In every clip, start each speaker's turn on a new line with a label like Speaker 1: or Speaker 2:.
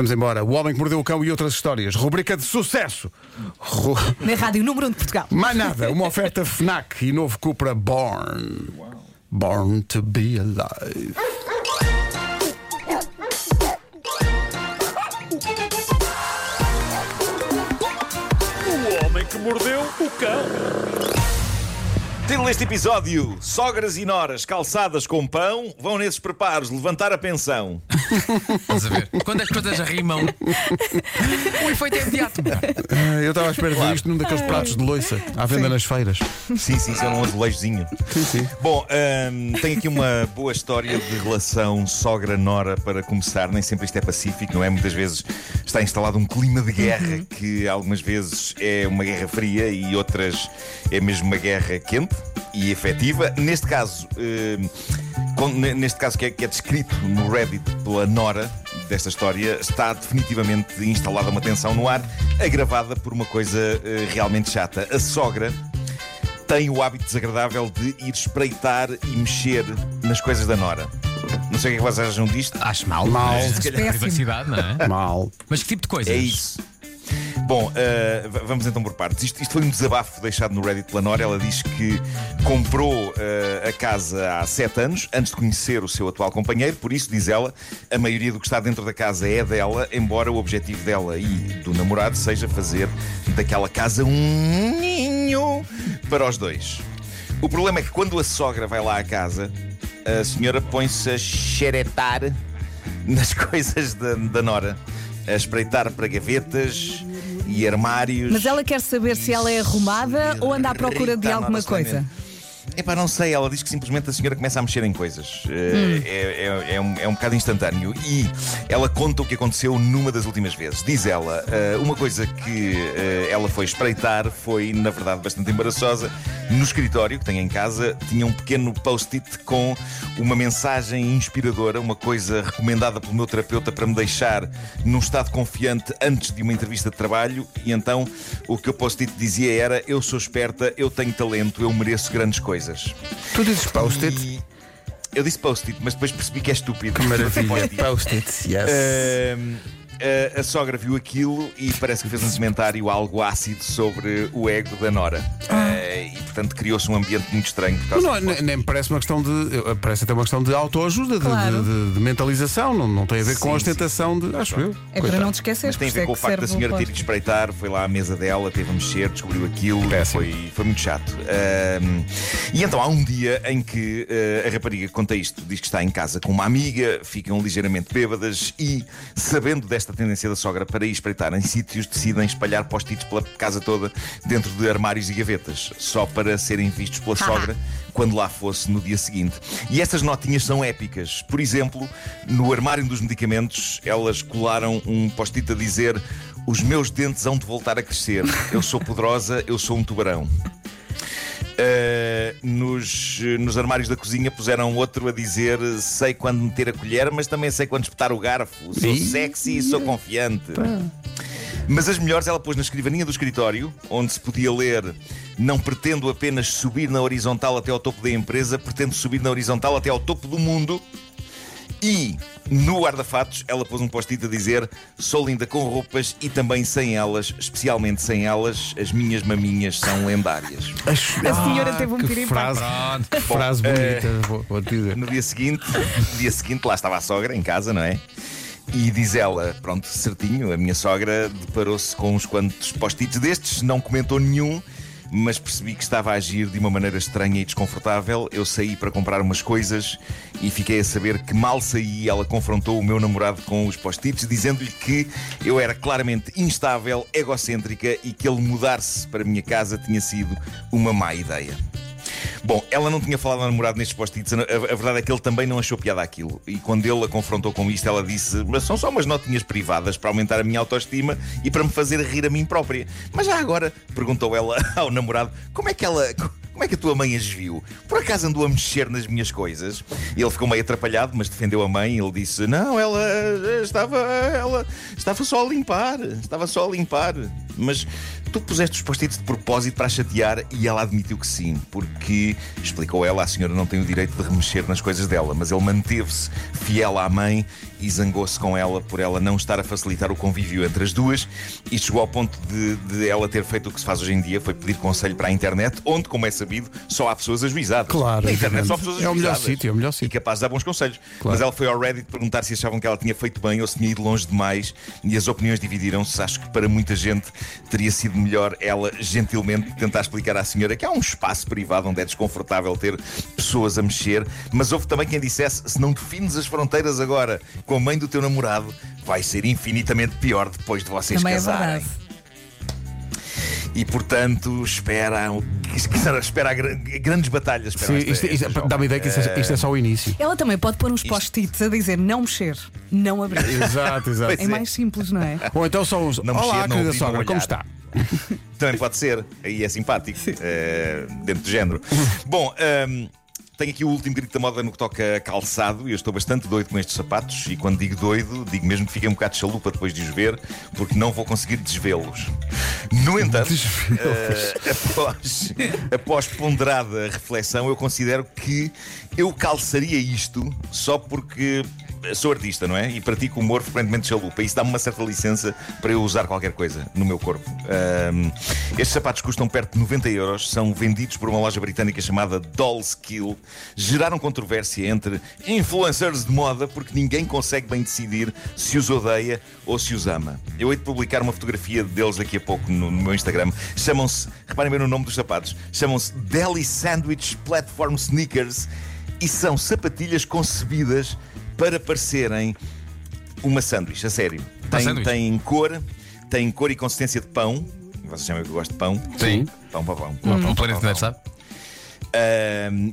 Speaker 1: Vamos embora. O Homem que Mordeu o Cão e outras histórias. Rubrica de sucesso. Ru...
Speaker 2: Na rádio número 1 de Portugal.
Speaker 1: Mais nada. Uma oferta FNAC e novo Cupra Born. Born to be alive.
Speaker 3: O homem que mordeu o cão.
Speaker 4: Título deste episódio: Sogras e noras calçadas com pão vão nesses preparos levantar a pensão.
Speaker 5: Estás a ver? Quando as coisas rimam, o efeito é imediato.
Speaker 1: Ah, Eu estava à espera disto num daqueles pratos de loiça à venda nas feiras.
Speaker 4: Sim, sim, isso é um azulejozinho.
Speaker 1: Sim, sim.
Speaker 4: Bom, hum, tenho aqui uma boa história de relação sogra-nora para começar. Nem sempre isto é pacífico, não é? Muitas vezes está instalado um clima de guerra que algumas vezes é uma guerra fria e outras é mesmo uma guerra quente e efetiva. Neste caso, ne- neste caso que é, que é descrito no Reddit pela Nora desta história, está definitivamente instalada uma tensão no ar, agravada por uma coisa eh, realmente chata. A sogra tem o hábito desagradável de ir espreitar e mexer nas coisas da Nora. Não sei o que é que vocês acham disto.
Speaker 5: Acho mal.
Speaker 1: Mal.
Speaker 5: Mas,
Speaker 2: Péssimo.
Speaker 5: Privacidade, não é?
Speaker 1: Mal.
Speaker 5: Mas que tipo de coisas?
Speaker 4: É isso. Bom, v- vamos então por partes. Isto, isto foi um desabafo deixado no Reddit pela Nora. Ela diz que comprou eh, a casa há sete anos, antes de conhecer o seu atual companheiro. Por isso, diz ela, a maioria do que está dentro da casa é dela, embora o objetivo dela e do namorado seja fazer daquela casa um ninho para os dois. O problema é que quando a sogra vai lá à casa, a senhora põe-se a xeretar nas coisas da, da Nora, a espreitar para gavetas e armários.
Speaker 2: Mas ela quer saber se ela é arrumada ou anda à procura de alguma coisa.
Speaker 4: Solenemente. Epá, não sei, ela diz que simplesmente a senhora começa a mexer em coisas. Eh, É, é, é um, é um bocado instantâneo. E ela conta o que aconteceu numa das últimas vezes. Diz ela, eh, uma coisa que eh, ela foi espreitar foi, na verdade, bastante embaraçosa. No escritório que tem em casa, tinha um pequeno post-it com uma mensagem inspiradora, uma coisa recomendada pelo meu terapeuta para me deixar num estado confiante antes de uma entrevista de trabalho. E então o que o post-it dizia era: Eu sou esperta, eu tenho talento, eu mereço grandes coisas.
Speaker 1: Tu dizes post-it?
Speaker 4: E Eu disse post-it, mas depois percebi que é estúpido.
Speaker 1: Que maravilha.
Speaker 4: Post-it.
Speaker 1: Yes.
Speaker 4: Ahm, a, a sogra viu aquilo e parece que fez um comentário algo ácido sobre o ego da Nora. Ah, e portanto criou-se um ambiente muito estranho por causa
Speaker 1: Não, nem, nem me parece uma questão de. Parece até uma questão de autoajuda, de,
Speaker 2: Claro.
Speaker 1: de- de- de mentalização. Não, não tem a ver com
Speaker 4: Sim,
Speaker 1: a ostentação de. Acho eu.
Speaker 2: É para não te esquecer.
Speaker 4: Mas tem a ver com o facto da senhora ter que espreitar, foi lá à mesa dela, teve a mexer, descobriu aquilo,
Speaker 1: Péssimo.
Speaker 4: foi, foi muito chato. Ahm, e então há um dia em que eh, a rapariga que conta isto diz que está em casa com uma amiga, ficam ligeiramente bêbadas e, sabendo desta tendência da sogra para ir espreitar em sítios, decidem espalhar post-its pela casa toda dentro de armários e gavetas, só para serem vistos pela sogra quando lá fosse no dia seguinte. E estas notinhas são épicas. Por exemplo, no armário dos medicamentos, elas colaram um post-it a dizer: Os meus dentes hão de voltar a crescer. Eu sou poderosa, eu sou um tubarão. Uh, nos, nos armários da cozinha puseram outro a dizer sei quando meter a colher, mas também sei quando espetar o garfo. Sou sexy e sou confiante. Mas as melhores ela pôs na escrivaninha do escritório, onde se podia ler: Não pretendo apenas subir na horizontal até ao topo da empresa, pretendo subir na horizontal até ao topo do mundo. E no guarda-fatos ela pôs um post-it a dizer: Sou linda com roupas e também sem elas, especialmente sem elas, as minhas maminhas são lendárias.
Speaker 2: A senhora teve um
Speaker 1: que
Speaker 2: piripaque.
Speaker 1: frase, que frase bonita, vou, vou te dizer.
Speaker 4: No dia seguinte, no dia seguinte, lá estava a sogra em casa, não é? E diz ela, pronto, certinho, a minha sogra deparou-se com uns quantos post-its destes, não comentou nenhum, mas percebi que estava a agir de uma maneira estranha e desconfortável. Eu saí para comprar umas coisas e fiquei a saber que mal saí, ela confrontou o meu namorado com os post-its, dizendo-lhe que eu era claramente instável, egocêntrica e que ele mudar-se para a minha casa tinha sido uma má ideia. Bom, ela não tinha falado ao namorado nestes post-its. A, a verdade é que ele também não achou piada aquilo. E quando ele a confrontou com isto, ela disse: Mas são só umas notinhas privadas para aumentar a minha autoestima e para me fazer rir a mim própria. Mas já agora, perguntou ela ao namorado: Como é que ela. Como é que a tua mãe as viu? Por acaso andou a mexer nas minhas coisas? Ele ficou meio atrapalhado, mas defendeu a mãe. Ele disse: Não, ela eh, estava, ela estava só a limpar. Estava só a limpar. mas tu puseste os post-its de propósito para a chatear e ela admitiu que sim, porque, explicou ela, a senhora não tem o direito de remexer nas coisas dela, mas ele manteve-se fiel à mãe e zangou-se com ela por ela não estar a facilitar o convívio entre as duas e chegou ao ponto de, de ela ter feito o que se faz hoje em dia, foi pedir conselho para a internet, onde, como é sabido, só há pessoas ajuizadas.
Speaker 1: Claro,
Speaker 4: Na internet só há pessoas
Speaker 1: É o melhor
Speaker 4: ajuizadas.
Speaker 1: sítio, é o melhor
Speaker 4: E
Speaker 1: sítio.
Speaker 4: capaz de dar bons conselhos.
Speaker 1: Claro.
Speaker 4: Mas ela foi ao Reddit perguntar se achavam que ela tinha feito bem ou se tinha ido longe demais e as opiniões dividiram-se. Acho que para muita gente teria sido melhor ela gentilmente tentar explicar à senhora que há um espaço privado onde é desconfortável ter pessoas a mexer. Mas houve também quem dissesse: se não defines as fronteiras agora com a mãe do teu namorado, vai ser infinitamente pior depois de vocês
Speaker 2: Também é
Speaker 4: casarem.
Speaker 2: verdade.
Speaker 4: E portanto, espera, espera gra- grandes batalhas.
Speaker 1: Sim,
Speaker 4: Espera esta-
Speaker 1: isto, isto-
Speaker 4: esta jovem.
Speaker 1: dá-me a ideia que isto é, isto é só o início.
Speaker 2: Ela também pode pôr uns post-its a dizer não mexer, não abrir.
Speaker 1: Exato, exato.
Speaker 2: É mais simples, não é?
Speaker 1: Ou então são os.
Speaker 4: Não
Speaker 1: Olá,
Speaker 4: mexer, não
Speaker 1: querida sogra, como
Speaker 4: olhar."
Speaker 1: está?
Speaker 4: Também pode ser, aí é simpático, eh, dentro do género. Bom, ehm, tenho aqui o último grito da moda no que toca a calçado e eu estou bastante doido com estes sapatos. E quando digo doido, digo mesmo que fiquei um bocado de chalupa depois de os ver, porque não vou conseguir desvê-los. No entanto, eh, após, após ponderada reflexão, eu considero que eu calçaria isto só porque. Sou artista, não é? E pratico humor frequentemente chalupa. Isso dá-me uma certa licença para eu usar qualquer coisa no meu corpo. Ahm, estes sapatos custam perto de 90 euros, são vendidos por uma loja britânica chamada Doll's Kill. Geraram controvérsia entre influencers de moda porque ninguém consegue bem decidir se os odeia ou se os ama. Eu hei de publicar uma fotografia deles daqui a pouco no, no meu Instagram. Chamam-se, reparem bem no nome dos sapatos, chamam-se Deli Sandwich Platform Sneakers e são sapatilhas concebidas para parecerem uma sanduíche, a sério. Tem, tem cor, tem cor e consistência de pão. Vocês sabem que eu gosto de pão.
Speaker 5: Sim.
Speaker 4: Pão, pão, pão.
Speaker 5: O planeta Neto, sabe?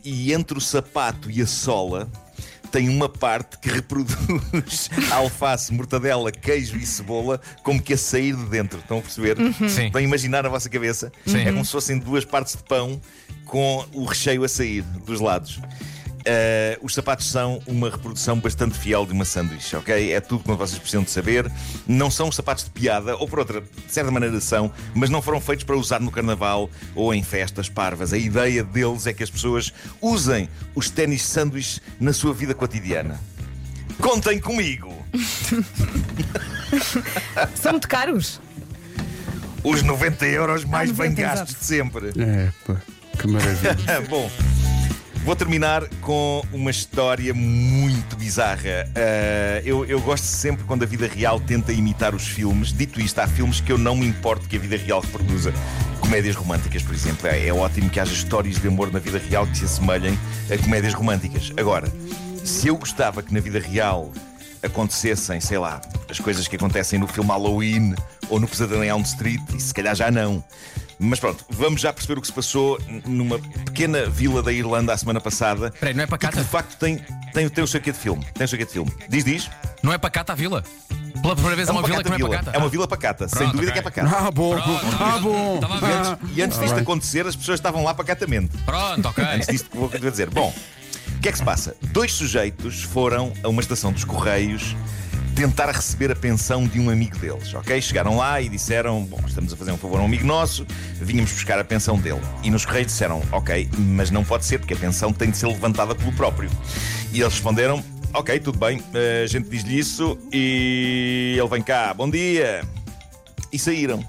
Speaker 4: E entre o sapato e a sola tem uma parte que reproduz alface, mortadela, queijo e cebola como que a sair de dentro. Estão a perceber?
Speaker 5: Sim.
Speaker 4: Estão a imaginar na vossa cabeça?
Speaker 5: Sim.
Speaker 4: É como se fossem duas partes de pão com o recheio a sair dos lados. Ah, os sapatos são uma reprodução bastante fiel de uma sanduíche, ok? É tudo como vocês precisam de saber. Não são os sapatos de piada, ou por outra, de certa maneira são, mas não foram feitos para usar no carnaval ou em festas parvas. A ideia deles é que as pessoas usem os ténis sanduíche na sua vida cotidiana. Contem comigo!
Speaker 2: São muito caros.
Speaker 4: Os 90 euros mais
Speaker 2: Ah,
Speaker 4: bem
Speaker 2: 90,
Speaker 4: gastos
Speaker 2: exato.
Speaker 4: de sempre.
Speaker 1: É, pá, que maravilha.
Speaker 4: Bom, vou terminar com uma história muito bizarra. Ah, eu, eu gosto sempre quando a vida real tenta imitar os filmes. Dito isto, há filmes que eu não me importo que a vida real reproduza. Comédias românticas, por exemplo. É, é ótimo que haja histórias de amor na vida real que se assemelhem a comédias românticas. Agora, se eu gostava que na vida real acontecessem, sei lá, as coisas que acontecem no filme Halloween ou no Pesadelo em Elm Street, e se calhar já não. Mas pronto, vamos já perceber o que se passou numa pequena vila da Irlanda a semana passada.
Speaker 5: Peraí, não é
Speaker 4: e que
Speaker 5: pacata?
Speaker 4: de facto tem, tem, tem o seu quê de filme. Tem o seu quê de filme. Diz, diz.
Speaker 5: Não é pacata a vila? Pela primeira vez é uma, vila que não é
Speaker 4: vila.
Speaker 5: pacata.
Speaker 4: É uma vila pacata, sem
Speaker 5: Pronto,
Speaker 4: dúvida
Speaker 5: ok.
Speaker 4: que é pacata.
Speaker 1: Ah, bom,
Speaker 5: Pronto,
Speaker 1: ah, bom.
Speaker 5: Estava a ver.
Speaker 1: Ah,
Speaker 4: E antes disto acontecer, as pessoas estavam lá pacatamente.
Speaker 5: Pronto, ok.
Speaker 4: Antes disto que vou que vou dizer. Bom, o que é que se passa? Dois sujeitos foram a uma estação dos Correios tentar receber a pensão de um amigo deles, ok? Chegaram lá e disseram: Bom, estamos a fazer um favor a um amigo nosso, vínhamos buscar a pensão dele. E nos Correios disseram: Ok, mas não pode ser, porque a pensão tem de ser levantada pelo próprio. E eles responderam: Ok, tudo bem, eh, a gente diz-lhe isso e ele vem cá, bom dia. E saíram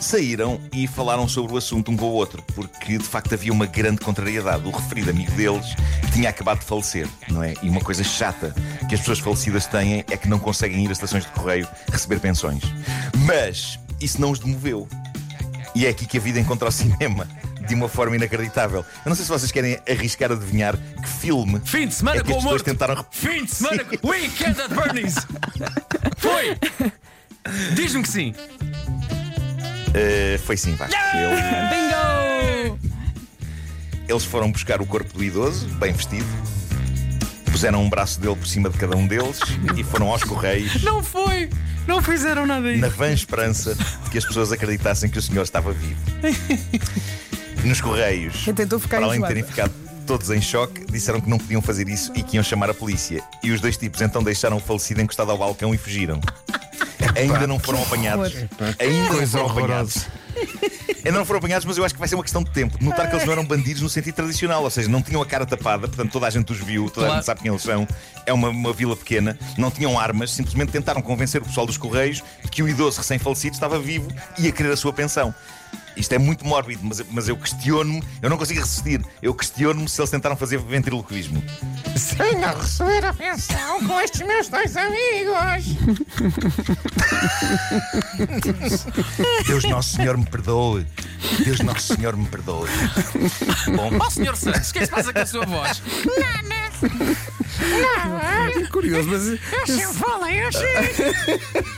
Speaker 4: saíram e falaram sobre o assunto um com o outro, porque de facto havia uma grande contrariedade. O referido amigo deles tinha acabado de falecer, não é? E uma coisa chata que as pessoas falecidas têm é que não conseguem ir a estações de correio receber pensões. Mas isso não os demoveu. E é aqui que a vida encontra o cinema. De uma forma inacreditável. Eu não sei se vocês querem arriscar a adivinhar que filme
Speaker 5: Fim de semana
Speaker 4: é que
Speaker 5: com o
Speaker 4: as pessoas
Speaker 5: morto.
Speaker 4: tentaram
Speaker 5: Fim de semana com Weekend at Bernie's. Foi. Diz-me que sim.
Speaker 4: Eh, foi sim, Vasco. Ele-
Speaker 2: Bingo!
Speaker 4: Eles foram buscar o corpo do idoso, bem vestido, puseram um braço dele por cima de cada um deles e foram aos correios
Speaker 5: Não foi. Não fizeram nada
Speaker 4: na
Speaker 5: disso.
Speaker 4: vã esperança de que as pessoas acreditassem que o senhor estava vivo. Nos correios,
Speaker 2: tentou ficar
Speaker 4: para além de terem ficado todos em choque, disseram que não podiam fazer isso e que iam chamar a polícia. E os dois tipos então deixaram o falecido encostado ao balcão e fugiram. ainda não foram apanhados. Ainda não foram apanhados. Ainda não foram apanhados, mas eu acho que vai ser uma questão de tempo. Notar que eles não eram bandidos no sentido tradicional, ou seja, não tinham a cara tapada, portanto toda a gente os viu, toda a
Speaker 5: Claro.
Speaker 4: gente sabe quem eles são. É uma, uma vila pequena, não tinham armas, simplesmente tentaram convencer o pessoal dos Correios de que o idoso recém-falecido estava vivo e ia querer a sua pensão. Isto é muito mórbido, mas, mas eu questiono-me, eu não consigo resistir, eu questiono-me se eles tentaram fazer ventriloquismo.
Speaker 6: Sem não receber a pensão com estes meus dois amigos.
Speaker 4: Deus Nosso Senhor me perdoe. Deus Nosso Senhor me perdoe. Bom,
Speaker 5: Ó, Sr. Santos, o que é que se passa com a sua voz?
Speaker 1: É curioso, mas.
Speaker 6: Eu falei assim.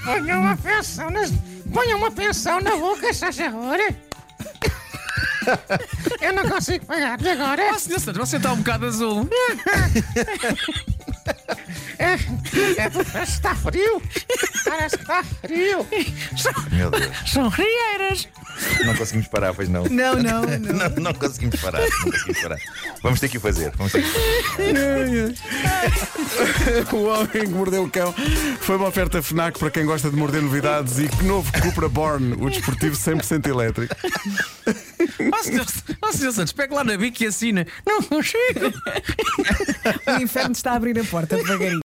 Speaker 6: Ponham uma pensão nas... Ponham uma pensão na boca, se faz favor. Eu não consigo pagar e agora.
Speaker 5: Sr. Santos, você está um bocado azul.
Speaker 6: É, é, está frio. Parece que está frio.
Speaker 4: meu Deus,
Speaker 6: São rieiras.
Speaker 4: não conseguimos parar, pois não.
Speaker 2: Não, não, não.
Speaker 4: Não, não conseguimos parar, não conseguimos parar. Vamos ter que o fazer. Vamos ter que o
Speaker 1: Homem que Mordeu o Cão foi uma oferta FNAC para quem gosta de morder novidades e que novo Cupra Born, o desportivo 100% elétrico.
Speaker 5: Ó, Sr. Ó. Santos, pega lá na bica e assina.
Speaker 6: Não consigo.
Speaker 2: O inferno está a abrir a porta devagarinho.